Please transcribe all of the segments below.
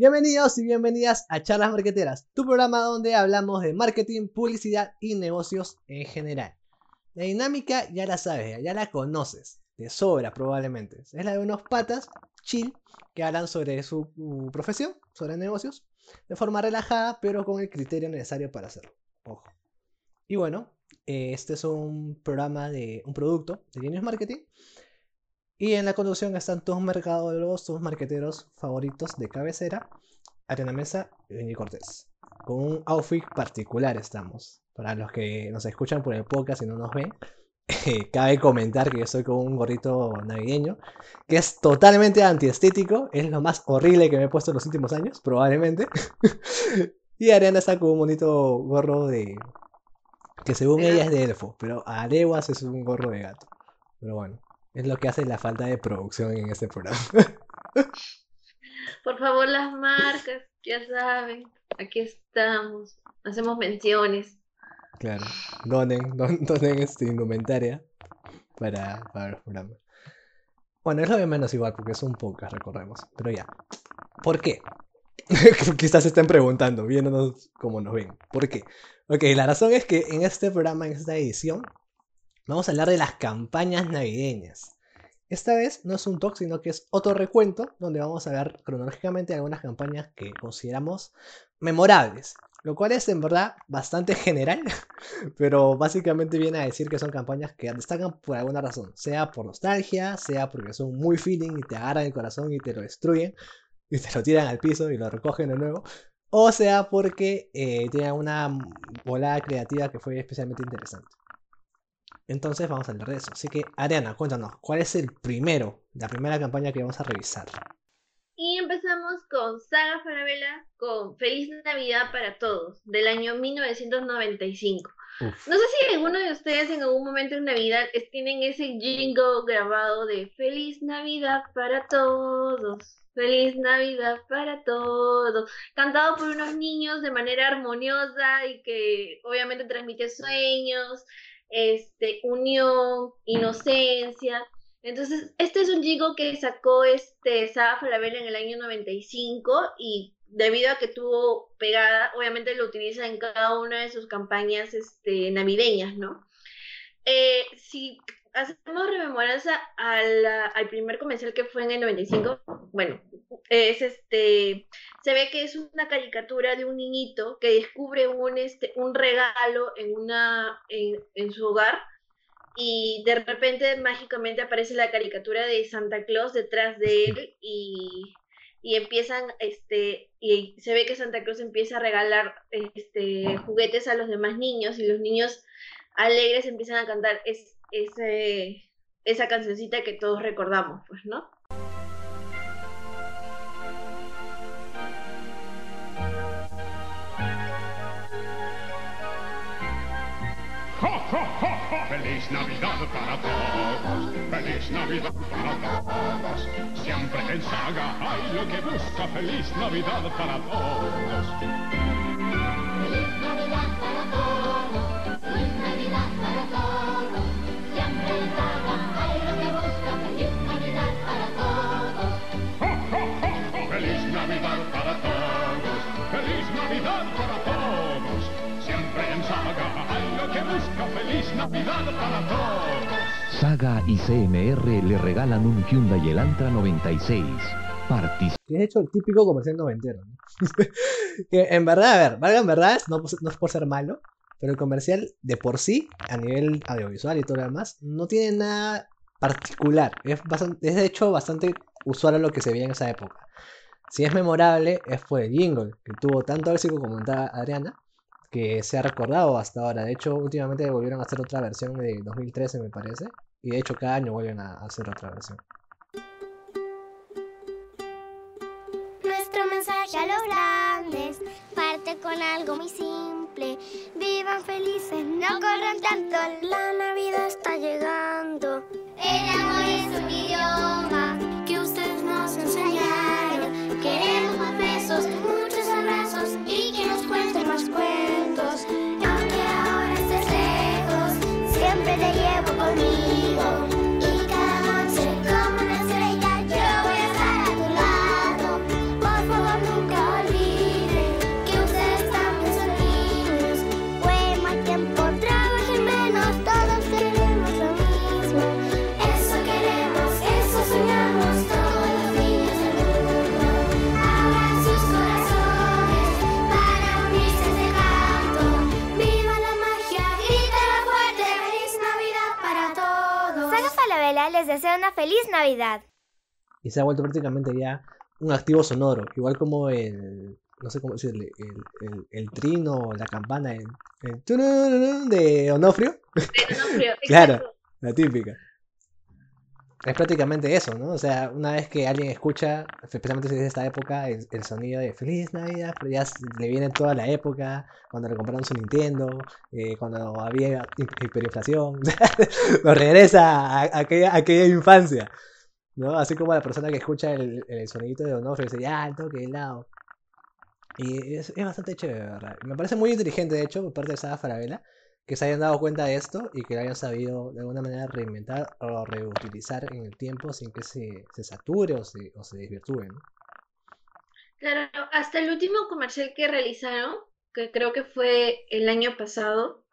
Bienvenidos y bienvenidas a Charlas Marqueteras, tu programa donde hablamos de marketing, publicidad y negocios en general. La dinámica ya la sabes, ya la conoces, de sobra probablemente. Es la de unos patas chill que hablan sobre su profesión, sobre negocios, de forma relajada, pero con el criterio necesario para hacerlo. Ojo. Y bueno, eh, este es un programa de un producto de Genius Marketing. Y en la conducción están tus mercadólogos, tus marqueteros favoritos de cabecera, Ariana Mesa y Benji Cortés. Con un outfit particular estamos. Para los que nos escuchan por el podcast y no nos ven, cabe comentar que yo estoy con un gorrito navideño, que es totalmente antiestético, es lo más horrible que me he puesto en los últimos años, probablemente. y Ariana está con un bonito gorro de... que según ella es de elfo, pero a leguas es un gorro de gato. Pero bueno, es lo que hace la falta de producción en este programa. Por favor, las marcas, ya saben, aquí estamos, hacemos menciones. Claro, donen, donen este indumentaria para, para los programas. Bueno, es lo de menos igual, porque son pocas, recordemos. Pero ya. ¿Por qué? Quizás se estén preguntando, viéndonos como nos ven. ¿Por qué? Ok, la razón es que en este programa, en esta edición, vamos a hablar de las campañas navideñas. Esta vez no es un talk, sino que es otro recuento donde vamos a ver cronológicamente algunas campañas que consideramos memorables. Lo cual es en verdad bastante general, pero básicamente viene a decir que son campañas que destacan por alguna razón, sea por nostalgia, sea porque son muy feeling y te agarran el corazón y te lo destruyen y te lo tiran al piso y lo recogen de nuevo, o sea porque eh, tienen una volada creativa que fue especialmente interesante. Entonces vamos a hablar de eso. Así que, Ariana, cuéntanos, ¿cuál es el primero, la primera campaña que vamos a revisar? Y empezamos con Saga Farabella con Feliz Navidad para Todos, del año 1995. No sé si alguno de ustedes en algún momento en Navidad tienen ese jingle grabado de Feliz Navidad para todos. Feliz Navidad para todos, cantado por unos niños de manera armoniosa y que obviamente transmite sueños, este, unión, inocencia. Entonces, este es un jingle que sacó este Saga Falabella en el año 95 y debido a que tuvo pegada, obviamente lo utiliza en cada una de sus campañas este, navideñas, ¿no? Eh, hacemos rememoranza al, al primer comercial que fue en el 95, bueno, es este, se ve que es una caricatura de un niñito que descubre un, este, un regalo en, una, en, su hogar y de repente mágicamente aparece la caricatura de Santa Claus detrás de él y, y empiezan, este, y se ve que Santa Claus empieza a regalar este, juguetes a los demás niños y los niños alegres empiezan a cantar ese, esa cancioncita que todos recordamos, pues, ¿no? Feliz Navidad para todos, feliz Navidad para todos. Siempre en saga hay lo que busca, feliz Navidad para todos. Feliz Navidad para todos, feliz Navidad para todos. Feliz Navidad para todos. Saga y CMR le regalan un Hyundai Elantra 96. Partis. Que es hecho el típico comercial noventero. que en verdad, a ver, valga en verdad, no, no es por ser malo, pero el comercial de por sí, a nivel audiovisual y todo lo demás, no tiene nada particular. Es, bastante, es de hecho bastante usual a lo que se veía en esa época. Si es memorable, es por el jingle, que tuvo tanto éxito como comentaba Adriana, que se ha recordado hasta ahora. De hecho, últimamente volvieron a hacer otra versión de 2013, me parece. Y de hecho, cada año vuelven a hacer otra versión. Nuestro mensaje a los grandes parte con algo muy simple. Vivan felices, no corran tanto. La Navidad está llegando. El amor es un idioma que ustedes nos enseñaron. Queremos más besos, y que nos cuenten más cuentos. te llevo conmigo. Navidad. Y se ha vuelto prácticamente ya un activo sonoro, igual como el, no sé cómo decirle, el, el, el trino, la campana, el, el de Onofrio. De Claro. La típica. Es prácticamente eso, ¿no? O sea, una vez que alguien escucha, especialmente si es de esta época, el, sonido de Feliz Navidad, pero ya le viene toda la época, cuando le compraron su Nintendo, eh, cuando había hi- hiperinflación, lo regresa a, aquella, infancia, ¿no? Así como la persona que escucha el, el sonidito de Donofrio y dice, ya, el toque del lado. Y es, bastante chévere, ¿verdad? Me parece muy inteligente, de hecho, por parte de Saga Farabella, que se hayan dado cuenta de esto y que lo hayan sabido de alguna manera reinventar o reutilizar en el tiempo sin que se, se sature o se, se desvirtúe, ¿no? Claro, hasta el último comercial que realizaron, que creo que fue el año pasado,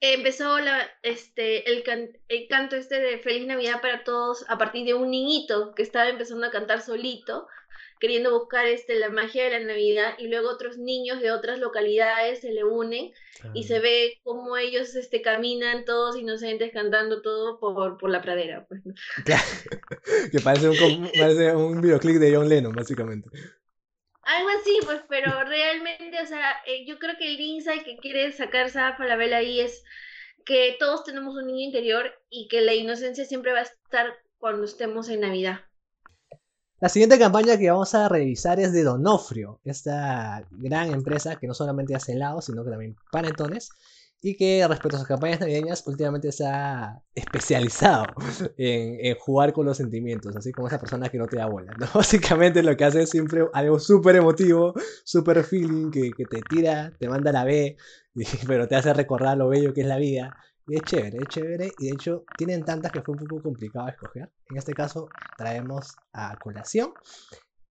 empezó este, el, el canto este de Feliz Navidad para todos a partir de un niñito que estaba empezando a cantar solito, queriendo buscar este, la magia de la Navidad, y luego otros niños de otras localidades se le unen y se ve cómo ellos este, caminan todos inocentes cantando todo por, por la pradera. Pues, que parece un, parece un videoclip de John Lennon, básicamente. Algo así, pues, pero realmente, o sea, eh, yo creo que el insight que quiere sacar Sara Falabella ahí es que todos tenemos un niño interior y que la inocencia siempre va a estar cuando estemos en Navidad. La siguiente campaña que vamos a revisar es de Donofrio, esta gran empresa que no solamente hace helados, sino que también panetones, y que respecto a sus campañas navideñas últimamente se ha especializado en, jugar con los sentimientos, así como esa persona que no te da bola. Básicamente lo que hace es siempre algo súper emotivo, súper feeling, que, te tira, te manda la B, pero te hace recordar lo bello que es la vida. Y es chévere, es chévere. Y de hecho, tienen tantas que fue un poco complicado escoger. En este caso, traemos a colación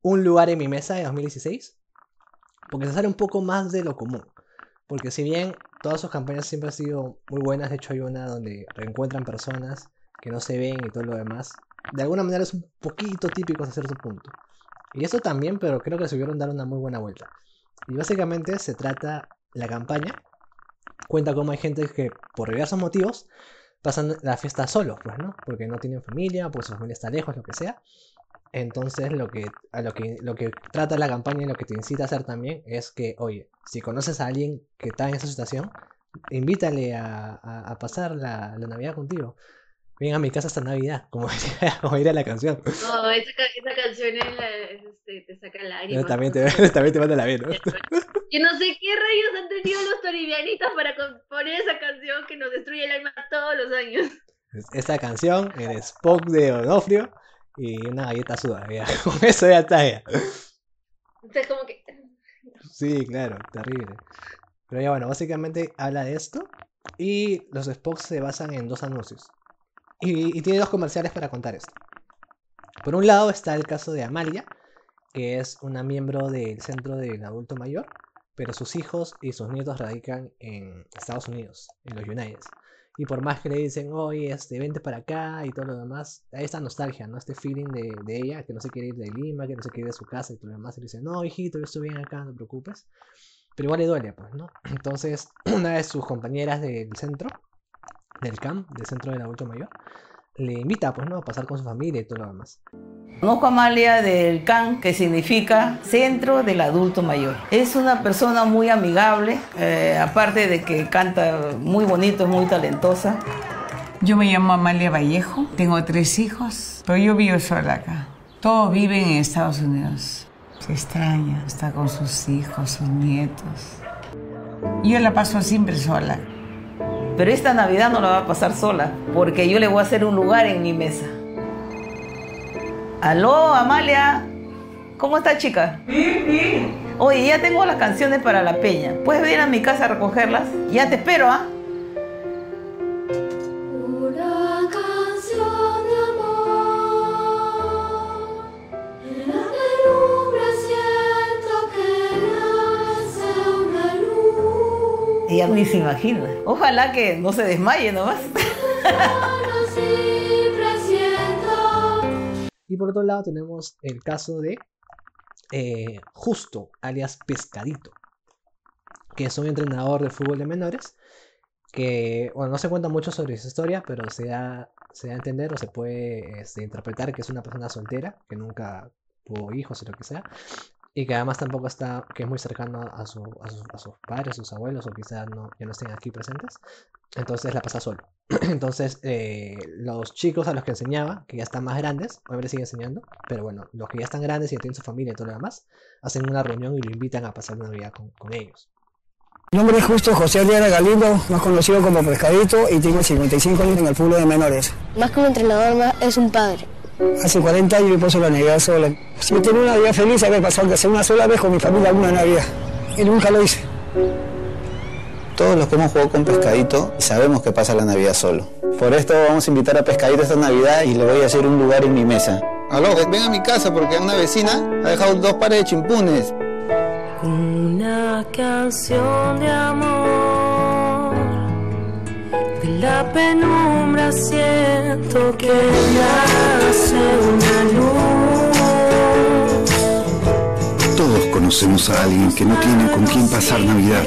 Un lugar en mi mesa de 2016. Porque se sale un poco más de lo común. Porque si bien todas sus campañas siempre han sido muy buenas, de hecho hay una donde reencuentran personas que no se ven y todo lo demás. De alguna manera es un poquito típico hasta cierto punto. Y eso también, pero creo que se vieron dar una muy buena vuelta. Y básicamente se trata la campaña. Cuenta cómo hay gente que por diversos motivos pasan la fiesta solos, pues, ¿no? Porque no tienen familia, porque su familia está lejos, lo que sea. Entonces lo que, a lo que, lo que trata la campaña y lo que te incita a hacer también es que, oye, si conoces a alguien que está en esa situación, invítale a, pasar la Navidad contigo. Ven a mi casa esta Navidad, como como diría la canción. No, esa, esa canción es la- es, este, te saca lágrimas. También ¿no? te, también te manda la vida, ¿no? Yo no sé qué rayos han tenido los toribianitas para componer esa canción que nos destruye el alma todos los años. Esta canción, el Spock de Onofrio y una galleta suda. ya. Con eso ya está ya. Entonces, como que. Sí, claro, terrible. Pero ya bueno, básicamente habla de esto. Y los spots se basan en dos anuncios. Y, tiene dos comerciales para contar esto. Por un lado está el caso de Amalia, que es una miembro del centro del adulto mayor, pero sus hijos y sus nietos radican en Estados Unidos, en los United. Y por más que le dicen, oye, este, vente para acá y todo lo demás, hay esta nostalgia, ¿no? Este feeling de, ella, que no se quiere ir de Lima, que no se quiere ir de su casa y todo lo demás. Y le dice, no, hijito, yo estoy bien acá, no te preocupes. Pero igual le duele, pues, ¿no? Entonces, una de sus compañeras del centro, del CAM, del centro del adulto mayor, le invita, pues, ¿no? A pasar con su familia y todo lo demás. Conozco a Amalia del CAN, que significa Centro del Adulto Mayor. Es una persona muy amigable, eh, aparte de que canta muy bonito, es muy talentosa. Yo me llamo Amalia Vallejo, tengo tres hijos, pero yo vivo sola acá. Todos viven en Estados Unidos. Se extraña, está con sus hijos, sus nietos. Yo la paso siempre sola. Pero esta Navidad no la va a pasar sola, porque yo le voy a hacer un lugar en mi mesa. Aló, Amalia. ¿Cómo está, chica? Bien, bien. Oye, ya tengo las canciones para la peña. ¿Puedes venir a mi casa a recogerlas? Ya te espero, ¿ah? Ella ni se imagina. Ojalá que no se desmaye nomás. Y por otro lado tenemos el caso de eh, Justo, alias Pescadito, que es un entrenador de fútbol de menores que, bueno, no se cuenta mucho sobre su historia, pero se da, se da a entender o se puede este, interpretar que es una persona soltera, que nunca tuvo hijos o lo que sea, y que además tampoco está, que es muy cercano a, su, a, sus, a sus padres, a sus abuelos, o quizás no, ya no estén aquí presentes. Entonces la pasa solo. Entonces eh, los chicos a los que enseñaba, que ya están más grandes, obviamente sigue enseñando, pero bueno, los que ya están grandes y ya tienen su familia y todo lo demás, hacen una reunión y lo invitan a pasar una Navidad con, con ellos. Mi nombre es justo José Ariana Galindo, más conocido como Pescadito, y tengo 55 años en el fútbol de menores. Más que un entrenador, más es un padre. Hace 40 años me paso la Navidad sola. Si yo tenía una Navidad feliz, haber pasado que hacer una sola vez con mi familia alguna Navidad. Y nunca lo hice. Todos los que hemos jugado con Pescadito sabemos que pasa la Navidad solo. Por esto vamos a invitar a Pescadito esta Navidad y le voy a hacer un lugar en mi mesa. Aló, ven a mi casa porque una vecina ha dejado dos pares de chimpunes. Una canción de amor. La penumbra siento que nace una luz. Todos conocemos a alguien que no tiene con quién pasar Navidad.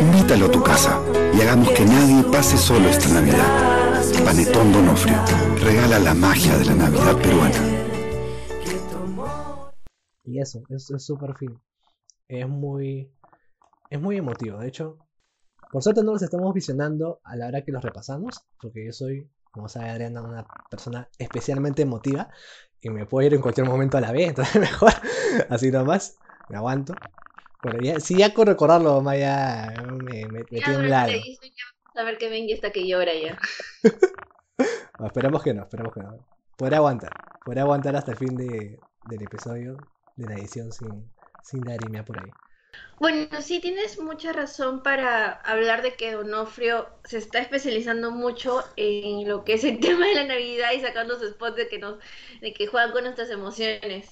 Invítalo a tu casa y hagamos que nadie pase solo esta Navidad. Panetón Donofrio regala la magia de la Navidad peruana. Y eso, es es súper fino. Es muy, es muy emotivo. De hecho, por suerte no los estamos visionando a la hora que los repasamos, porque yo soy, como sabe Adriana, una persona especialmente emotiva y me puedo ir en cualquier momento a la vez, entonces mejor así nomás, me aguanto. Pero ya, si ya con recordarlo, más ya me, me, me Ya tiene un durante lado. la edición ya vamos a ver que ven y hasta que llora ya. No, esperemos que no, esperemos que no. Podré aguantar, podré aguantar hasta el fin de, del episodio, de la edición sin, sin lagrimia por ahí. Bueno, sí tienes mucha razón para hablar de que Donofrio se está especializando mucho en lo que es el tema de la Navidad y sacando sus spots de que nos, de que juegan con nuestras emociones.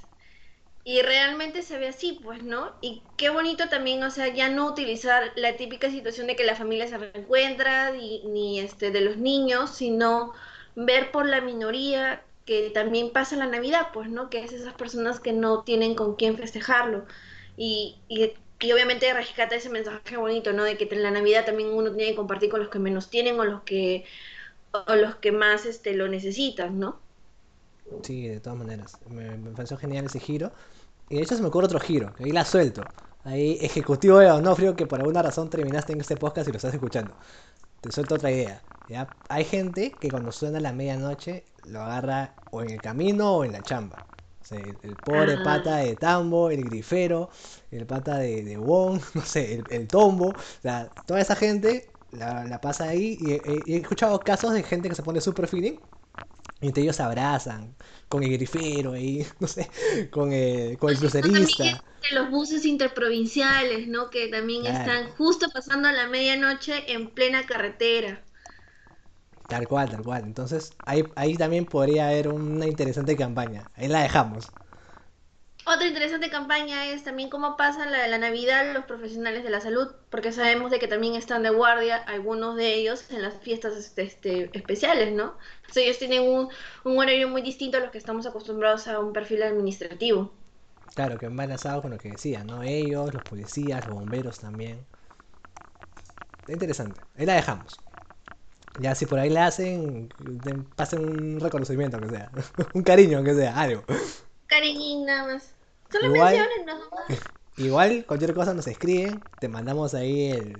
Y realmente se ve así, pues, ¿no? Y qué bonito también, o sea, ya no utilizar la típica situación de que la familia se reencuentra, ni, este de los niños, sino ver por la minoría que también pasa la Navidad, pues, ¿no? Que es esas personas que no tienen con quién festejarlo. Y, y obviamente rescata ese mensaje bonito, ¿no? De que en la Navidad también uno tiene que compartir con los que menos tienen o los que, o los que más este, lo necesitan, ¿no? Sí, de todas maneras. Me, pareció genial ese giro. Y de hecho se me ocurre otro giro, que ahí la suelto. Ahí, ejecutivo de Donofrio, que por alguna razón terminaste en este podcast y lo estás escuchando. Te suelto otra idea. ¿ya? Hay gente que cuando suena la medianoche lo agarra o en el camino o en la chamba. O sea, el, el pobre Ah. pata de tambo, el grifero, el pata de, de Wong, no sé, el, el tombo. O sea, toda esa gente la, la pasa ahí. Y, he- y he escuchado casos de gente que se pone super feeling. Y entre ellos se abrazan con el grifero ahí, no sé, con el, con el crucerista. de los buses interprovinciales, ¿no? Que también Claro. están justo pasando a la medianoche en plena carretera. Tal cual, tal cual. Entonces, ahí, ahí también podría haber una interesante campaña. Ahí la dejamos. Otra interesante campaña es también cómo pasan la, la Navidad los profesionales de la salud, porque sabemos de que también están de guardia algunos de ellos en las fiestas este, este, especiales, ¿no? O sea, ellos tienen un, un horario muy distinto a los que estamos acostumbrados a un perfil administrativo. Claro, que va enlazado con lo que decía, ¿no? Ellos, los policías, los bomberos también. Interesante. Ahí la dejamos. Ya si por ahí la hacen, pasen un reconocimiento, aunque sea. un cariño, aunque sea, algo. Cariñín, nada más. Solo Igual- mencionen, ¿no? Igual, cualquier cosa nos escriben, te mandamos ahí el,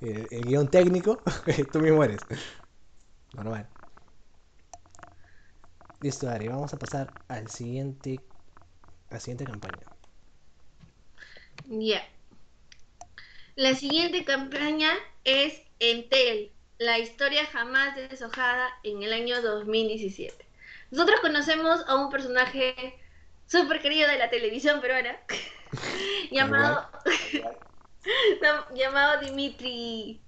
el, el guion técnico, tú mismo eres. Normal. Listo, Ari, vamos a pasar al siguiente, a la siguiente campaña. Ya. La siguiente campaña es Entel, la historia jamás deshojada en el año 2017. Nosotros conocemos a un personaje súper querido de la televisión peruana llamado, llamado Dimitri.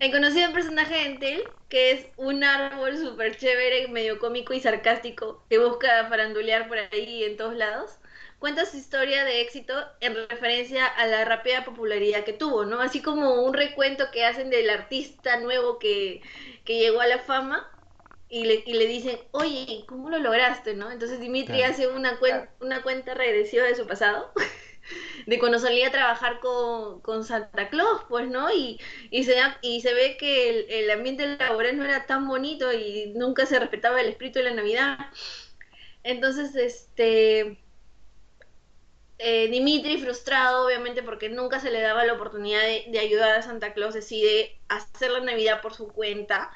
El conocido personaje de Entel, que es un árbol súper chévere, medio cómico y sarcástico, que busca farandulear por ahí en todos lados cuenta su historia de éxito en referencia a la rápida popularidad que tuvo, ¿no? Así como un recuento que hacen del artista nuevo que, que llegó a la fama y le, y le dicen, oye, ¿cómo lo lograste, no? Entonces Dimitri Claro. hace una, cuen- una cuenta regresiva de su pasado de cuando salía a trabajar con, con Santa Claus, pues, ¿no? Y, y, se, da- y se ve que el, el ambiente laboral no era tan bonito y nunca se respetaba el espíritu de la Navidad. Entonces, este, eh, Dimitri, frustrado, obviamente, porque nunca se le daba la oportunidad de, ayudar a Santa Claus, decide hacer la Navidad por su cuenta.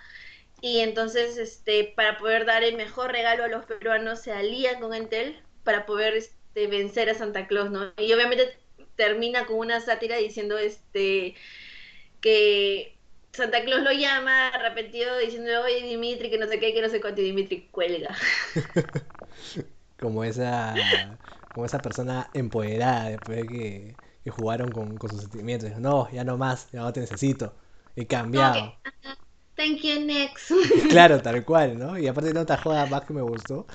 Y entonces, este, para poder dar el mejor regalo a los peruanos, se alía con Entel para poder este, vencer a Santa Claus, ¿no? Y obviamente termina con una sátira diciendo este que Santa Claus lo llama arrepentido diciendo, oye Dimitri, que no sé qué, que no sé cuánto, y Dimitri cuelga. Como esa, como esa persona empoderada después de que, que jugaron con, con sus sentimientos. Dijo, no, ya no más, ya no te necesito. He cambiado. Thank you, next. Claro, tal cual, ¿no? Y aparte de otra joda más que me gustó,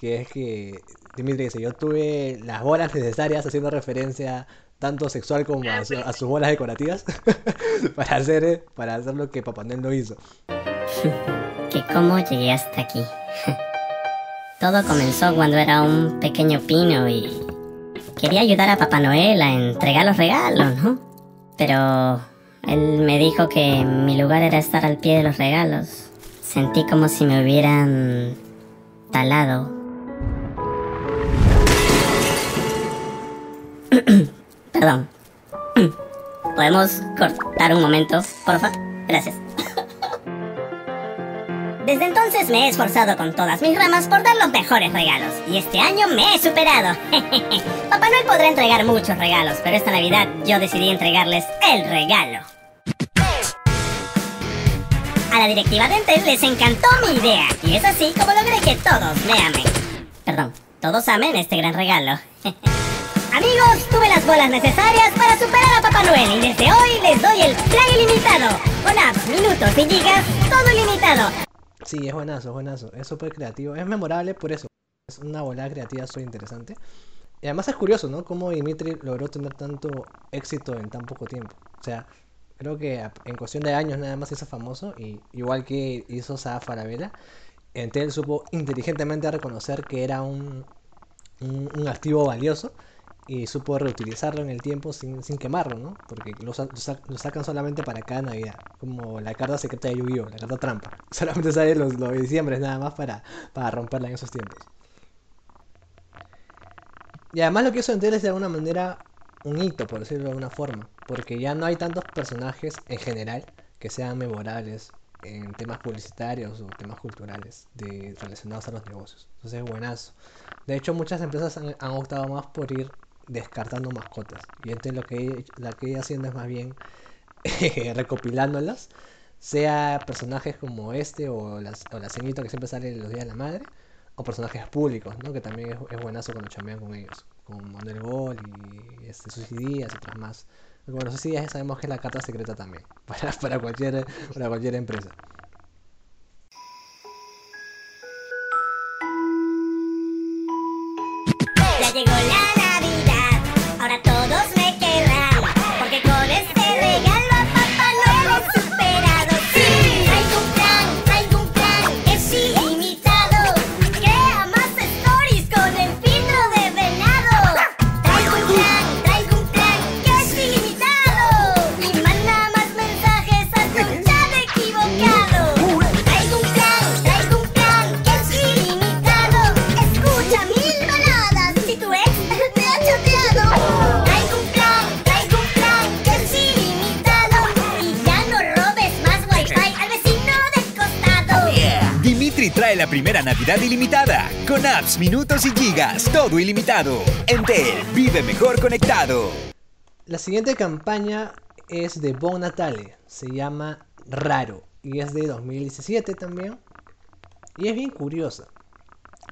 que es que Dimitri dice, yo tuve las bolas necesarias haciendo referencia tanto sexual como a, su- a sus bolas decorativas para hacer, para hacer lo que Papá Noel no hizo. que cómo llegué hasta aquí. Todo comenzó cuando era un pequeño pino y quería ayudar a Papá Noel a entregar los regalos, ¿no? Pero él me dijo que mi lugar era estar al pie de los regalos. Sentí como si me hubieran talado. Perdón. ¿Podemos cortar un momento, porfa? Gracias. Desde entonces me he esforzado con todas mis ramas por dar los mejores regalos. Y este año me he superado. Papá Noel podrá entregar muchos regalos, pero esta Navidad yo decidí entregarles el regalo. A la directiva de Entel les encantó mi idea. Y es así como logré que todos me amen. Perdón, todos amen este gran regalo. Amigos, tuve las bolas necesarias para superar a Papá Noel y desde hoy les doy el plan ilimitado. Con apps, minutos y gigas, todo ilimitado. Sí, es buenazo, es buenazo. Es súper creativo. Es memorable por eso. Es una volada creativa súper interesante. Y además es curioso, ¿no? Cómo Dimitri logró tener tanto éxito en tan poco tiempo. O sea, creo que en cuestión de años nada más hizo famoso. Y igual que hizo Saga Farabella, Entel supo inteligentemente reconocer que era un, un activo valioso y supo reutilizarlo en el tiempo sin, sin quemarlo, ¿no? Porque lo, sa- lo sa- lo sacan solamente para cada Navidad, como la carta secreta de Yu-Gi-Oh, la carta trampa. Solamente sale los, los diciembre nada más para, para romperla en esos tiempos. Y además lo que hizo Entel es de alguna manera un hito, por decirlo de alguna forma, porque ya no hay tantos personajes en general que sean memorables en temas publicitarios o temas culturales de, relacionados a los negocios. Entonces es buenazo. De hecho, muchas empresas han, han optado más por ir descartando mascotas. Y entonces lo que la que haciendo es más bien recopilándolas, sea personajes como este o, las, o la ceñita que siempre sale en los días de la madre, o personajes públicos, ¿no? Que también es, buenazo cuando chambean con ellos, con Manuel Gol y este, sus ideas y otras más. Bueno, ya sabemos que es la carta secreta también, para, para, cualquier, para cualquier empresa. Primera Navidad ilimitada, con apps, minutos y gigas, todo ilimitado. Entel, vive mejor conectado. La siguiente campaña es de Bon Natale, se llama Raro y es de 2017 también. Y es bien curiosa,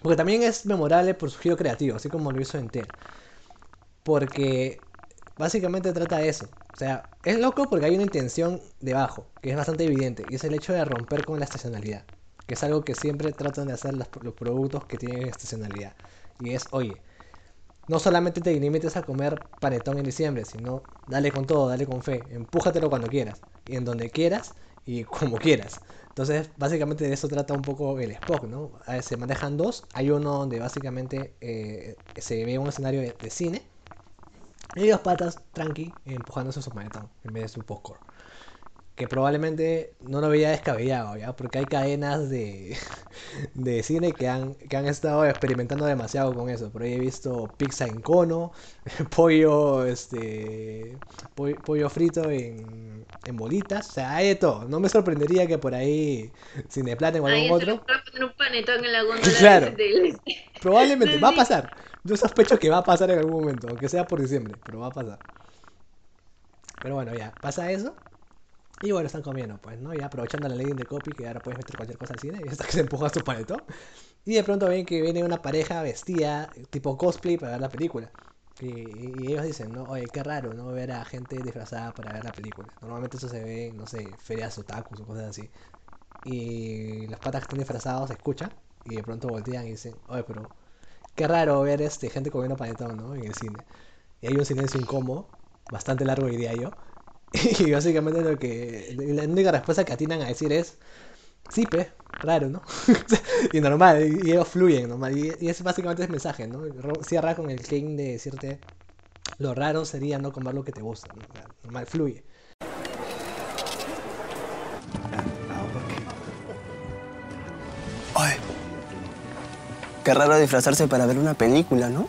porque también es memorable por su giro creativo, así como lo hizo Entel. Porque básicamente trata de eso. O sea, es loco porque hay una intención debajo, que es bastante evidente, y es el hecho de romper con la estacionalidad, que es algo que siempre tratan de hacer los productos que tienen estacionalidad. Y es, oye, no solamente te limites a comer panetón en diciembre, sino dale con todo, dale con fe, empújatelo cuando quieras, y en donde quieras y como quieras. Entonces, básicamente de eso trata un poco el Spock, ¿no? Se manejan dos, hay uno donde básicamente eh, se ve un escenario de, cine, Y los patas, tranqui, empujándose su manetón en vez de su popcorn. Que probablemente no lo veía descabellado, ¿ya? Porque hay cadenas de, de cine que han, que han estado experimentando demasiado con eso. Por ahí he visto pizza en cono, pollo, este, pollo, pollo frito en, en bolitas. O sea, hay de todo. No me sorprendería que por ahí Cineplanet o algún otro poner un panetón en la Claro. del- Probablemente, va a pasar. Yo sospecho que va a pasar en algún momento, aunque sea por diciembre, pero va a pasar. Pero bueno, ya, pasa eso. Y bueno, están comiendo, pues, ¿no? Ya aprovechando la ley de copy, que ahora puedes meter cualquier cosa al cine, y hasta que se empuja su panetón. Y de pronto ven que viene una pareja vestida, tipo cosplay, para ver la película. Y, y ellos dicen, ¿no? Oye, qué raro, ¿no? Ver a gente disfrazada para ver la película. Normalmente eso se ve no sé, ferias otakus o cosas así. Y los patas que están disfrazados escuchan y de pronto voltean y dicen, oye, pero qué raro ver este, gente comiendo panetón, ¿no? En el cine. Y hay un silencio incómodo, bastante largo diría yo. Y básicamente lo que, la única respuesta que atinan a decir es, sí, pe, raro, ¿no? y normal, y, ellos fluyen, normal. Y, y ese básicamente es el mensaje, ¿no? Cierra con el claim de decirte, lo raro sería no comer lo que te gusta, ¿no? Normal, fluye. Oye, qué raro disfrazarse para ver una película, ¿no?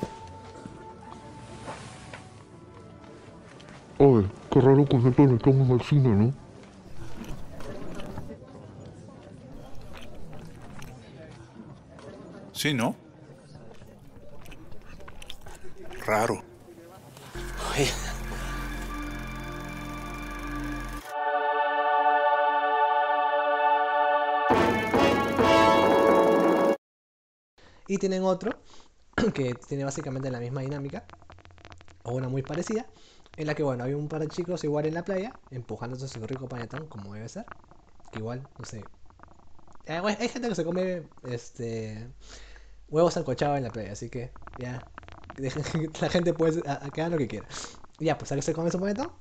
Qué raro cine, ¿no? Sí, ¿no? Raro. Oye, Y tienen otro que tiene básicamente la misma dinámica, o una muy parecida, en la que, bueno, hay un par de chicos igual en la playa, empujándose su rico panetón, como debe ser. Que igual, no sé. Eh, Hay gente que se come este huevos sancochados en la playa, así que ya. La gente puede haga lo que quiera. Ya, pues se come su panetón.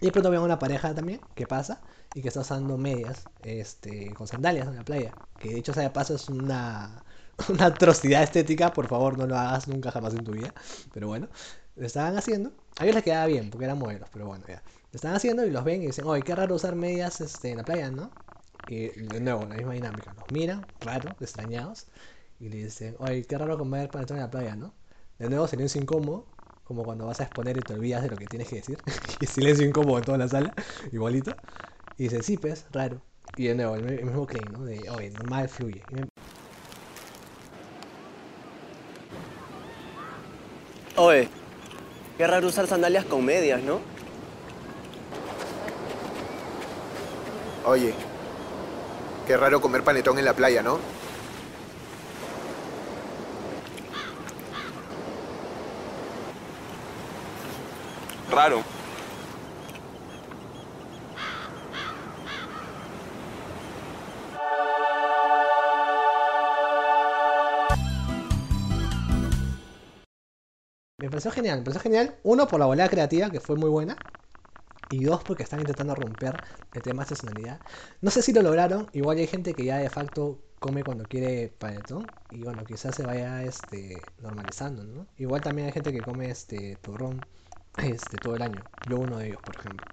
Y de pronto veo una pareja también que pasa y que está usando medias este, con sandalias en la playa. Que dicho sea de paso es una, una atrocidad estética. Por favor, no lo hagas nunca jamás en tu vida. Pero bueno, lo estaban haciendo. A ellos les quedaba bien porque eran modelos, pero bueno, ya. Lo estaban haciendo y los ven y dicen, oye, qué raro usar medias este, en la playa, ¿no? Y de nuevo, la misma dinámica. Los miran, raro, extrañados. Y le dicen, oye, qué raro comer panetón en la playa, ¿no? De nuevo, silencio incómodo. Como cuando vas a exponer y te olvidas de lo que tienes que decir. y silencio incómodo en toda la sala. Igualito. Y dice, sí, pues, raro. Y de nuevo, el, mi- el mismo claim, ¿no? De, oye, normal, fluye. Oye, qué raro usar sandalias con medias, ¿no? Oye, qué raro comer panetón en la playa, ¿no? Raro. Genial, me pareció genial. Uno, por la volada creativa, que fue muy buena. Y dos, porque están intentando romper el tema de estacionalidad. No sé si lo lograron. Igual hay gente que ya de facto come cuando quiere panetón. Y bueno, quizás se vaya este, normalizando, ¿no? Igual también hay gente que come este turrón este, todo el año. Yo uno de ellos, por ejemplo.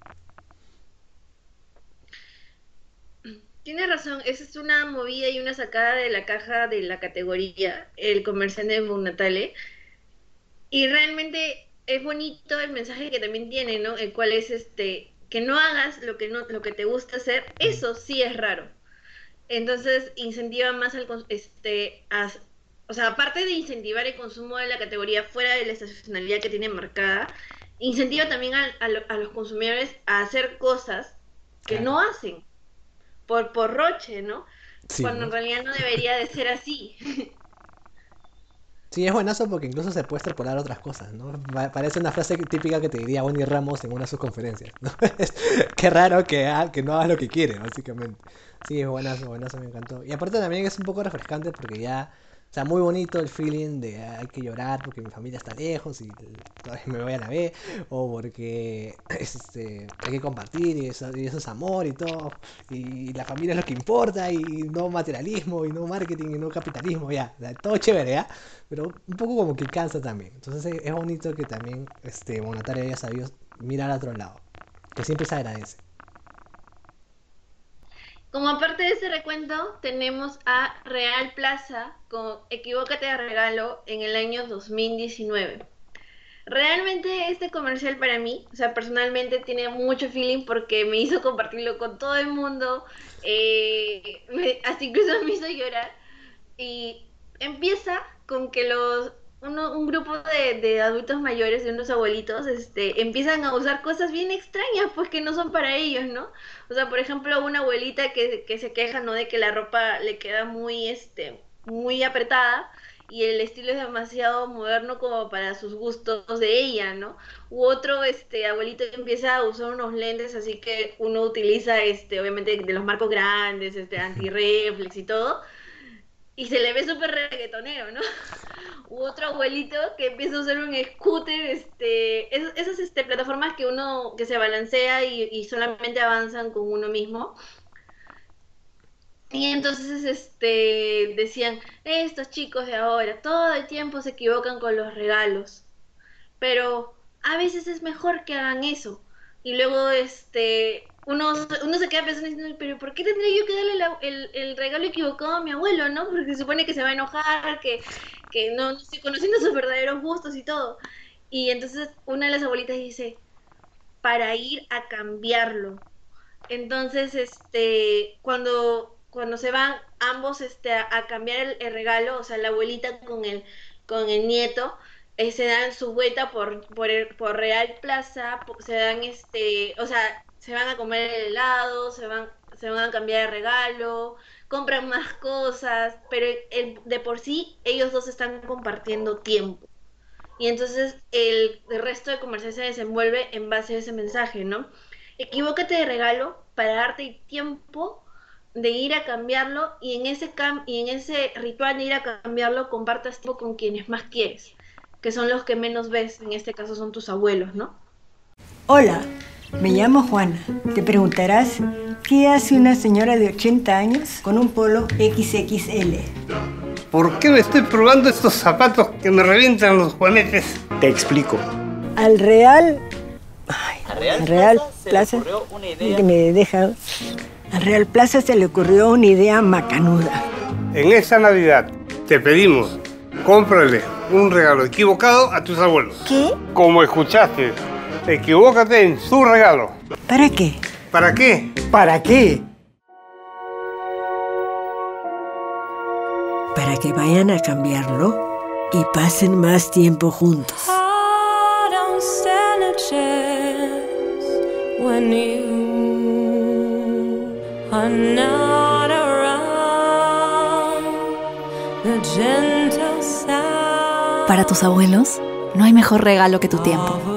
Tienes razón, esa es una movida y una sacada de la caja de la categoría, el comerciante de. Y realmente es bonito el mensaje que también tiene, ¿no? El cual es este que no hagas lo que no lo que te gusta hacer, eso sí es raro. Entonces incentiva más al este a- o sea, aparte de incentivar el consumo de la categoría fuera de la estacionalidad que tiene marcada, incentiva también a, lo- a los consumidores a hacer cosas que no hacen por por roche, ¿no? Sí, Cuando ¿no? en realidad no debería de ser así. Sí, es buenazo porque incluso se puede extrapolar otras cosas, ¿no? Pa- Parece una frase típica que te diría Bonnie Ramos en una de sus conferencias, ¿no? Qué raro que, ha- que no hagas lo que quiere, básicamente. Sí, es buenazo, buenazo, me encantó. Y aparte también es un poco refrescante porque ya O sea, muy bonito el feeling de "Ah, hay que llorar porque mi familia está lejos y todavía me vayan a ver, o porque este, hay que compartir y eso, y eso es amor y todo, y la familia es lo que importa y no materialismo y no marketing y no capitalismo, ya, todo chévere, ¿ya? Pero un poco como que cansa también. Entonces es- bonito que también este, Monataria haya sabido mirar a otro lado, que siempre se agradece. Como parte de ese recuento, tenemos a Real Plaza con Equivócate de regalo en el año 2019. Realmente este comercial para mí, o sea, personalmente tiene mucho feeling porque me hizo compartirlo con todo el mundo, eh, hasta incluso me hizo llorar. Y empieza con que los uno- un grupo de, de adultos mayores, de unos abuelitos, este, empiezan a usar cosas bien extrañas, pues que no son para ellos, ¿no? O sea, por ejemplo, una abuelita que, que se queja, ¿no? De que la ropa le queda muy, este, muy apretada y el estilo es demasiado moderno como para sus gustos de ella, ¿no? U otro, este, abuelito empieza a usar unos lentes, así que uno utiliza, este, obviamente de los marcos grandes, este, anti-reflex y todo, y se le ve súper reggaetonero, ¿no? U otro abuelito que empieza a usar un scooter, este, es- esas este, plataformas que uno, que se balancea y, y solamente avanzan con uno mismo. Y entonces este, decían, estos chicos de ahora todo el tiempo se equivocan con los regalos, pero a veces es mejor que hagan eso. Y luego este, uno, uno se queda pensando, diciendo, pero ¿por qué tendría yo que darle el, el regalo equivocado a mi abuelo, no? Porque se supone que se va a enojar, que, que no, estoy conociendo sus verdaderos gustos y todo. Y entonces una de las abuelitas dice, para ir a cambiarlo. Entonces, este, cuando, cuando se van ambos este, a, a cambiar el, el regalo, o sea, la abuelita con el, con el nieto, eh, se dan su vuelta por, por, el- por Real Plaza, se dan este, o sea, se van a comer el helado, se van, se van a cambiar de regalo, compran más cosas, pero de por sí ellos dos están compartiendo tiempo. Y entonces el, resto de comercial se desenvuelve en base a ese mensaje, ¿no? Equivócate de regalo para darte tiempo de ir a cambiarlo y en ese cam y en ese ritual de ir a cambiarlo compartas tiempo con quienes más quieres, que son los que menos ves, en este caso son tus abuelos, ¿no? Hola, me llamo Juana. Te preguntarás, ¿qué hace una señora de 80 años con un polo XXL? ¿Por qué me estoy probando estos zapatos que me revientan los juanetes? Te explico. Al Real... Ay, al Real Plaza... Que me deja... Al Real Plaza se le ocurrió una idea macanuda. En esta Navidad te pedimos, cómprale un regalo equivocado a tus abuelos. ¿Qué? Como escuchaste, equivócate en su regalo. ¿Para qué? ¿Para qué? ¿Para qué? Para que vayan a cambiarlo y pasen más tiempo juntos. Para tus abuelos, no hay mejor regalo que tu tiempo.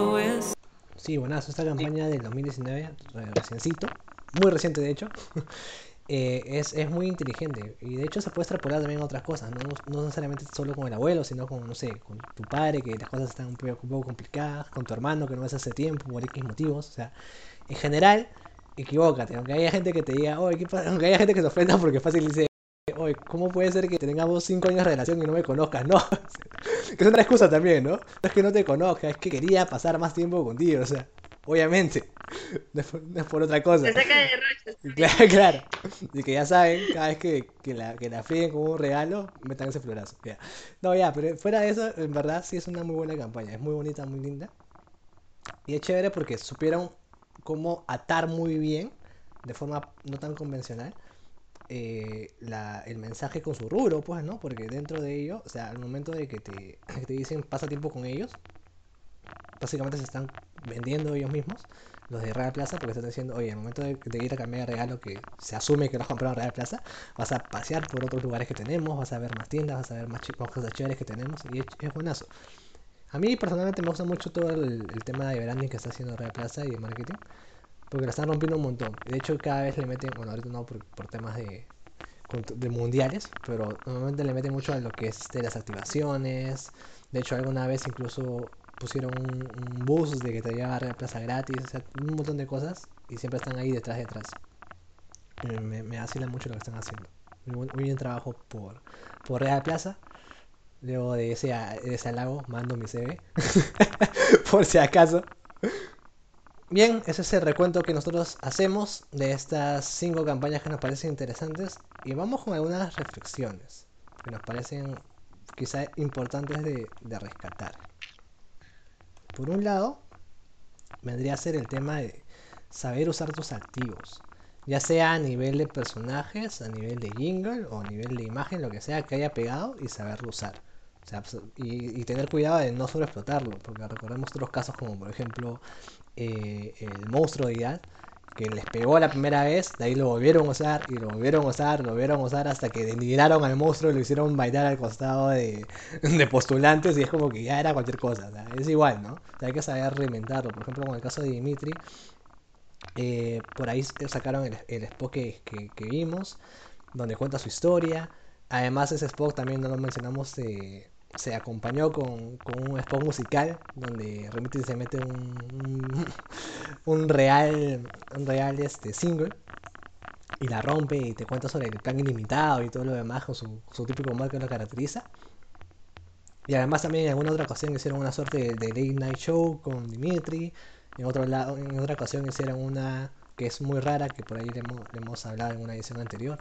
Sí, buenazo, esta campaña del 2019, re- reciencito, muy reciente de hecho, eh, es, es muy inteligente y de hecho se puede extrapolar también a otras cosas, ¿no? No, necesariamente solo con el abuelo, sino con, no sé, con tu padre, que las cosas están un poco, un poco complicadas, con tu hermano que no ves hace tiempo por X motivos, o sea, en general, equivócate, aunque haya gente que te diga, oye, ¿qué pasa?", aunque haya gente que se ofenda porque fácil dice, oye, ¿cómo puede ser que tengamos 5 años de relación y no me conozcas? No, que es otra excusa también, ¿no? No es que no te conozca, es que quería pasar más tiempo contigo, o sea, obviamente, no es por, no es por otra cosa. Se saca de roches. Claro, claro. Y que ya saben, cada vez que, que la, que la frieguen con un regalo, metan ese florazo. ya. No, ya, pero fuera de eso, en verdad sí es una muy buena campaña. Es muy bonita, muy linda. Y es chévere porque supieron cómo atar muy bien, de forma no tan convencional, eh, el mensaje con su rubro, pues, ¿no? Porque dentro de ello, o sea, al momento de que te, te dicen pasa tiempo con ellos, básicamente se están vendiendo ellos mismos, los de Real Plaza, porque están diciendo, oye, al momento de, ir a cambiar de regalo que se asume que lo has comprado en Real Plaza, vas a pasear por otros lugares que tenemos, vas a ver más tiendas, vas a ver más, más cosas chéveres que tenemos, y es, buenazo. A mí personalmente me gusta mucho todo el, el tema de branding que está haciendo Real Plaza y de marketing, porque lo están rompiendo un montón. De hecho, cada vez le meten, bueno, ahorita no por, temas de de mundiales, pero normalmente le meten mucho a lo que es este, las activaciones. De hecho, alguna vez incluso pusieron un, bus de que te lleva a Real Plaza gratis, o sea, un montón de cosas y siempre están ahí detrás, detrás. Me, me, vacila mucho lo que están haciendo. Muy bien trabajo por, por Real Plaza. Luego de ese, de ese halago, mando mi CV. por si acaso. Bien, ese es el recuento que nosotros hacemos de estas cinco campañas que nos parecen interesantes. Y vamos con algunas reflexiones que nos parecen quizá importantes de, de rescatar. Por un lado, vendría a ser el tema de saber usar tus activos. Ya sea a nivel de personajes, a nivel de jingle o a nivel de imagen, lo que sea que haya pegado y saberlo usar. O sea, y, y tener cuidado de no sobreexplotarlo, porque recordemos otros casos como por ejemplo eh, el monstruo de Idad, que les pegó la primera vez, de ahí lo volvieron a usar y lo volvieron a usar, lo volvieron a usar hasta que denigraron al monstruo y lo hicieron bailar al costado de, postulantes y es como que ya era cualquier cosa, es igual, ¿no? Hay que saber reinventarlo, por ejemplo con el caso de Dimitri, eh, por ahí sacaron el, el spot que, vimos, donde cuenta su historia. Además, ese spot también no lo mencionamos, eh, se acompañó con, con un spot musical donde Dimitri se mete un, un, un real, un real este, single y la rompe y te cuenta sobre el plan ilimitado y todo lo demás con su, su típico humor que lo caracteriza. Y además también en alguna otra ocasión hicieron una suerte de, de late night show con Dimitri. En otro lado, en otra ocasión hicieron una que es muy rara, que por ahí le hemos, le hemos hablado en una edición anterior,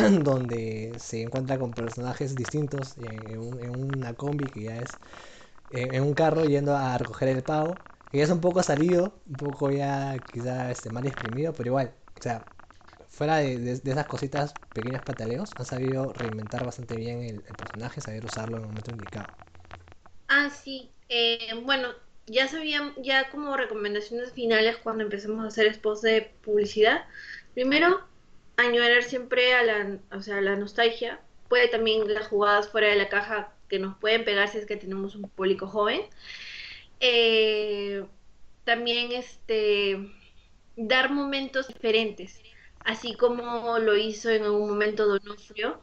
donde se encuentra con personajes distintos en, un- en una combi que ya es en, un carro yendo a recoger el pavo, que ya es un poco salido, un poco ya quizá este, mal exprimido, pero igual, o sea, fuera de, de- esas cositas, pequeños pataleos, han sabido reinventar bastante bien el, personaje, saber usarlo en el momento indicado. Ah, sí. Eh, bueno, ya sabían, ya como recomendaciones finales cuando empecemos a hacer spots de publicidad. Primero, añorar siempre a la, o sea, la nostalgia. Puede también las jugadas fuera de la caja que nos pueden pegar si es que tenemos un público joven. Eh, también este dar momentos diferentes, así como lo hizo en algún momento Donofrio,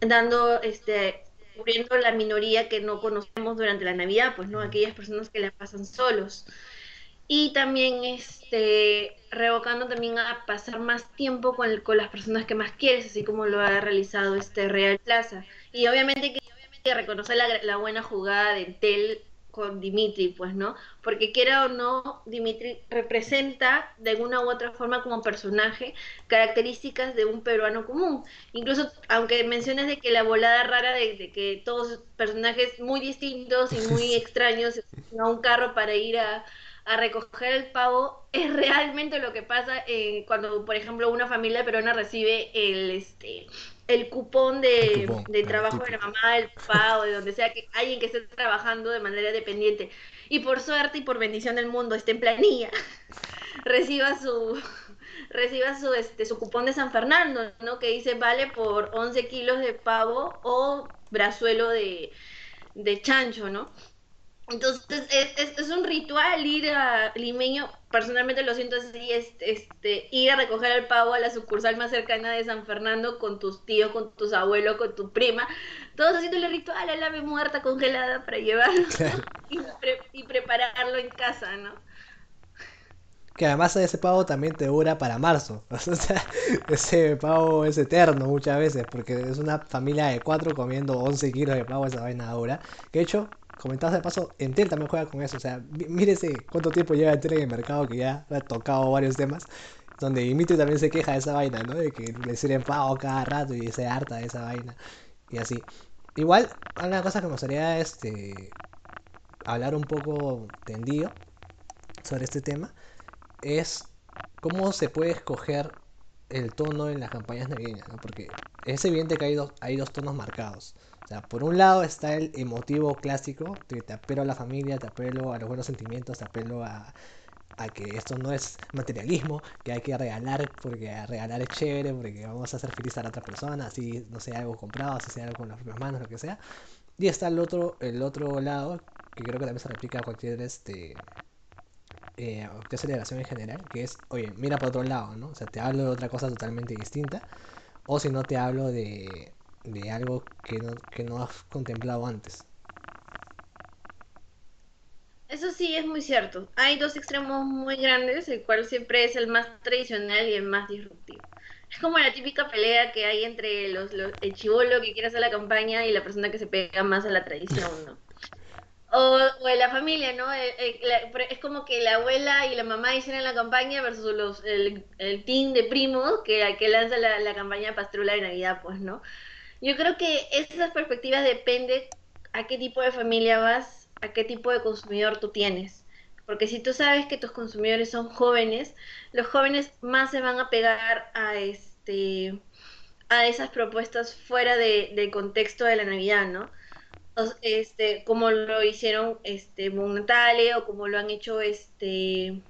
dando este cubriendo la minoría que no conocemos durante la Navidad, pues no, aquellas personas que la pasan solos. Y también este revocando también a pasar más tiempo con, el- con las personas que más quieres, así como lo ha realizado este Real Plaza. Y obviamente que, que reconocer la, la buena jugada de Tel con Dimitri, pues, ¿no? Porque quiera o no, Dimitri representa de alguna u otra forma como personaje características de un peruano común. Incluso, aunque menciones de que la volada rara de, de que todos personajes muy distintos y muy extraños a un carro para ir a, a recoger el pavo, es realmente lo que pasa eh, cuando, por ejemplo, una familia peruana recibe el este el cupón de, El cupón, de trabajo de la mamá, del papá o de donde sea que alguien que esté trabajando de manera dependiente y por suerte y por bendición del mundo esté en planilla, reciba su reciba su este su cupón de San Fernando, ¿no? Que dice vale por 11 kilos de pavo o brazuelo de, de chancho, ¿no? Entonces es, es, es un ritual ir a limeño, personalmente lo siento así, es, este, ir a recoger el pavo a la sucursal más cercana de San Fernando con tus tíos, con tus abuelos, con tu prima, todos haciendo el ritual al ave muerta congelada para llevarlo y, pre- y prepararlo en casa, ¿no? Que además ese pavo también te dura para marzo. O sea, ese pavo es eterno muchas veces, porque es una familia de cuatro comiendo 11 kilos de pavo, esa vaina dura. Que de hecho, comentados de paso, Entel también juega con eso. O sea, mí- mírese cuánto tiempo lleva Entel en el mercado, que ya ha tocado varios temas. Donde Dimitri también se queja de esa vaina, ¿no? De que le sirven pavo cada rato y se harta de esa vaina. Y así. Igual, una cosa que me gustaría este, hablar un poco tendido sobre este tema es cómo se puede escoger el tono en las campañas navideñas, ¿no? Porque es evidente que hay dos, hay dos tonos marcados. O sea, por un lado está el emotivo clásico, que te apelo a la familia, te apelo a los buenos sentimientos, te apelo a, a que esto no es materialismo, que hay que regalar porque regalar es chévere, porque vamos a hacer feliz a la otra persona, así no sea algo comprado, así sea algo con las propias manos, lo que sea. Y está el otro, el otro lado, que creo que también se replica a cualquier este eh, cualquier celebración en general, que es, oye, mira para otro lado, ¿no? O sea, te hablo de otra cosa totalmente distinta. O si no te hablo de, de algo que no, que no has contemplado antes. Eso sí es muy cierto. Hay dos extremos muy grandes, el cual siempre es el más tradicional y el más disruptivo. Es como la típica pelea que hay entre los, los- el chivolo que quiere hacer la campaña y la persona que se pega más a la tradición, ¿no? O, o en la familia, ¿no? El- el- la- por- es como que la abuela y la mamá hicieron la campaña versus los, el, el team de primos que, que lanza la, la campaña Pastrula de Navidad, pues, ¿no? Yo creo que esas perspectivas depende a qué tipo de familia vas, a qué tipo de consumidor tú tienes. Porque si tú sabes que tus consumidores son jóvenes, los jóvenes más se van a pegar a este a esas propuestas fuera de- del contexto de la Navidad, ¿no? Este, como lo hicieron este Montale o como lo han hecho este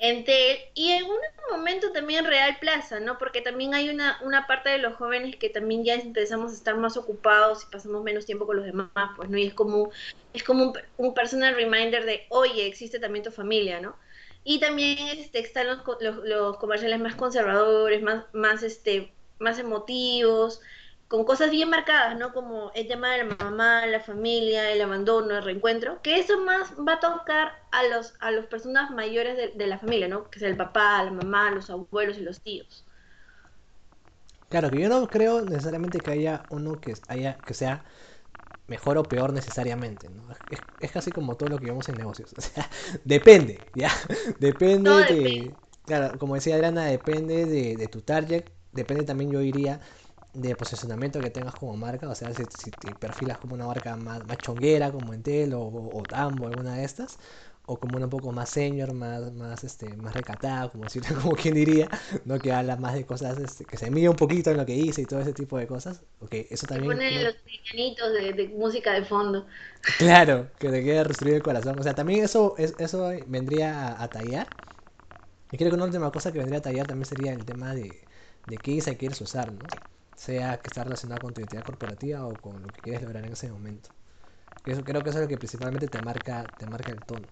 Entel y en un momento también Real Plaza, ¿no? Porque también hay una, una parte de los jóvenes que también ya empezamos a estar más ocupados y pasamos menos tiempo con los demás, pues, ¿no? Y es como, es como un, un personal reminder de, oye, existe también tu familia, ¿no? Y también este, están los, los, los comerciales más conservadores, más, más, este, más emotivos, con cosas bien marcadas, ¿no? Como el tema de la mamá, la familia, el abandono, el reencuentro, que eso más va a tocar a los a las personas mayores de, de la familia, ¿no? Que es el papá, la mamá, los abuelos y los tíos. Claro, que yo no creo necesariamente que haya uno que haya que sea mejor o peor necesariamente, ¿no? Es, es casi como todo lo que vemos en negocios. O sea, depende, ¿ya? Depende de. depende. Claro, como decía Adriana, depende de, de tu target. Depende también, yo diría, de posicionamiento que tengas como marca. O sea, si, si te perfilas como una marca más, más chonguera, como Entel o, o Tambo, alguna de estas. O como una un poco más senior, más, más, este, más recatada, como decir, como quien diría, ¿no? Que habla más de cosas, este, que se mide un poquito en lo que dice y todo ese tipo de cosas. Ok, eso también. ponen creo- los pianitos de, de música de fondo. Claro, que te quede restruido el corazón. O sea, también eso, es, eso vendría a, a tallar. Y creo que una última cosa que vendría a tallar también sería el tema de, de qué ISA quieres usar, ¿no? Sea que está relacionado con tu identidad corporativa o con lo que quieres lograr en ese momento. Eso, creo que eso es lo que principalmente te marca, te marca el tono.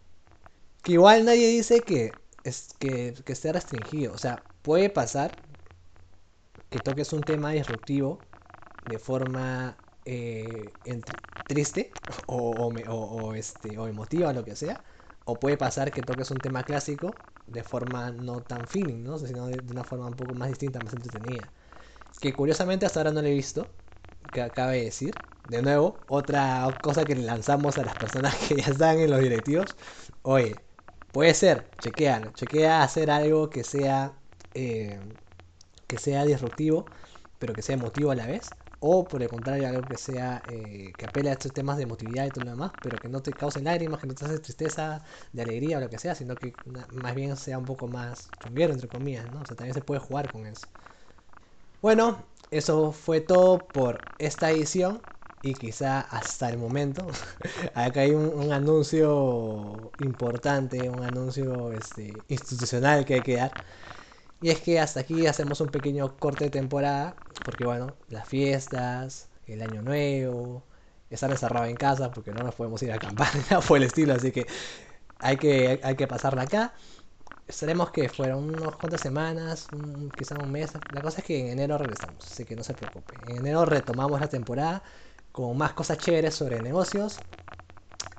Que igual nadie dice que, es, que, que esté restringido. O sea, puede pasar que toques un tema disruptivo de forma eh, triste o, o me- o- este, o emotiva lo que sea. O puede pasar que toques un tema clásico de forma no tan feeling, ¿no? sino de una forma un poco más distinta, más entretenida. Que curiosamente hasta ahora no lo he visto, que acaba de decir. De nuevo, otra cosa que lanzamos a las personas que ya están en los directivos. Oye, puede ser, chequealo, chequea hacer algo que sea eh, que sea disruptivo, pero que sea emotivo a la vez. O por el contrario, algo que sea eh, que apele a estos temas de emotividad y todo lo demás, pero que no te cause lágrimas, que no te hace tristeza, de alegría o lo que sea, sino que más bien sea un poco más chunguero, entre comillas, ¿no? O sea, también se puede jugar con eso. Bueno, eso fue todo por esta edición y quizá hasta el momento. Acá hay un, un anuncio importante, un anuncio este, institucional que hay que dar. Y es que hasta aquí hacemos un pequeño corte de temporada, porque bueno, las fiestas, el año nuevo, estar encerrado en casa, porque no nos podemos ir a acampar, por el estilo, así que hay que, hay que pasarla acá. Estaremos que fueron unas cuantas semanas, un- quizá un mes. La cosa es que en enero regresamos, así que no se preocupe. En enero retomamos la temporada con más cosas chéveres sobre negocios,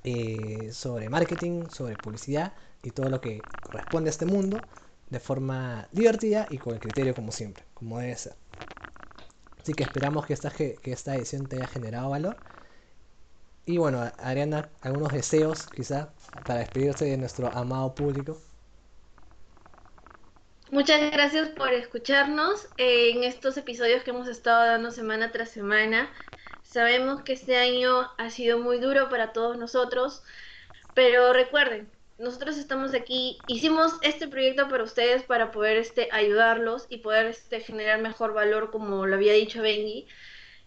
eh, sobre marketing, sobre publicidad y todo lo que corresponde a este mundo de forma divertida y con el criterio como siempre, como debe ser. Así que esperamos que esta, que esta edición te haya generado valor. Y bueno, Ariana, algunos deseos quizá para despedirse de nuestro amado público. Muchas gracias por escucharnos en estos episodios que hemos estado dando semana tras semana. Sabemos que este año ha sido muy duro para todos nosotros, pero recuerden, nosotros estamos aquí, hicimos este proyecto para ustedes para poder este, ayudarlos y poder este, generar mejor valor, como lo había dicho Benji.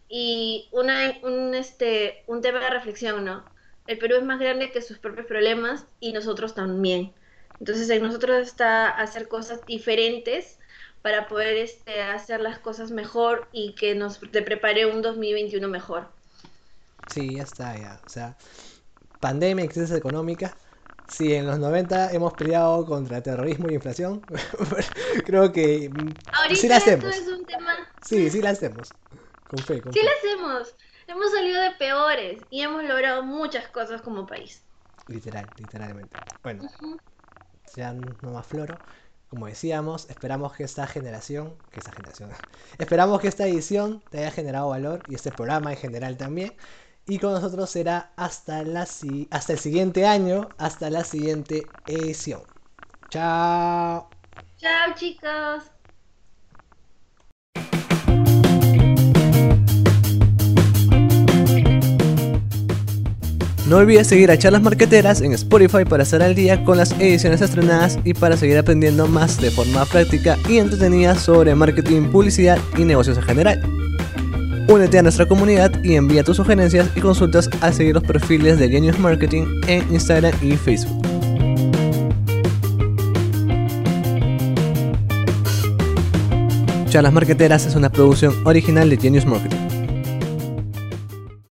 Y una, un, este, un tema de reflexión, ¿no? El Perú es más grande que sus propios problemas y nosotros también. Entonces en nosotros está hacer cosas diferentes para poder este, hacer las cosas mejor y que nos te prepare un 2021 mejor. Sí, ya está, ya. O sea, pandemia y crisis económica si en los 90 hemos peleado contra terrorismo y inflación, creo que mm, Ahorita sí la esto hacemos. es un tema... Sí, sí la hacemos. Con fe, con Sí fe. lo hacemos. Hemos salido de peores y hemos logrado muchas cosas como país. Literal, literalmente. Bueno, Ujú. Ya no más floro. Como decíamos, esperamos que esta generación, que esta generación, esperamos que esta edición te haya generado valor y este programa en general también. Y con nosotros será hasta, la, hasta el siguiente año, hasta la siguiente edición. Chao. Chao chicos. No olvides seguir a Charlas Marqueteras en Spotify para estar al día con las ediciones estrenadas y para seguir aprendiendo más de forma práctica y entretenida sobre marketing, publicidad y negocios en general. Únete a nuestra comunidad y envía tus sugerencias y consultas al seguir los perfiles de Genius Marketing en Instagram y Facebook. Charlas Marqueteras es una producción original de Genius Marketing.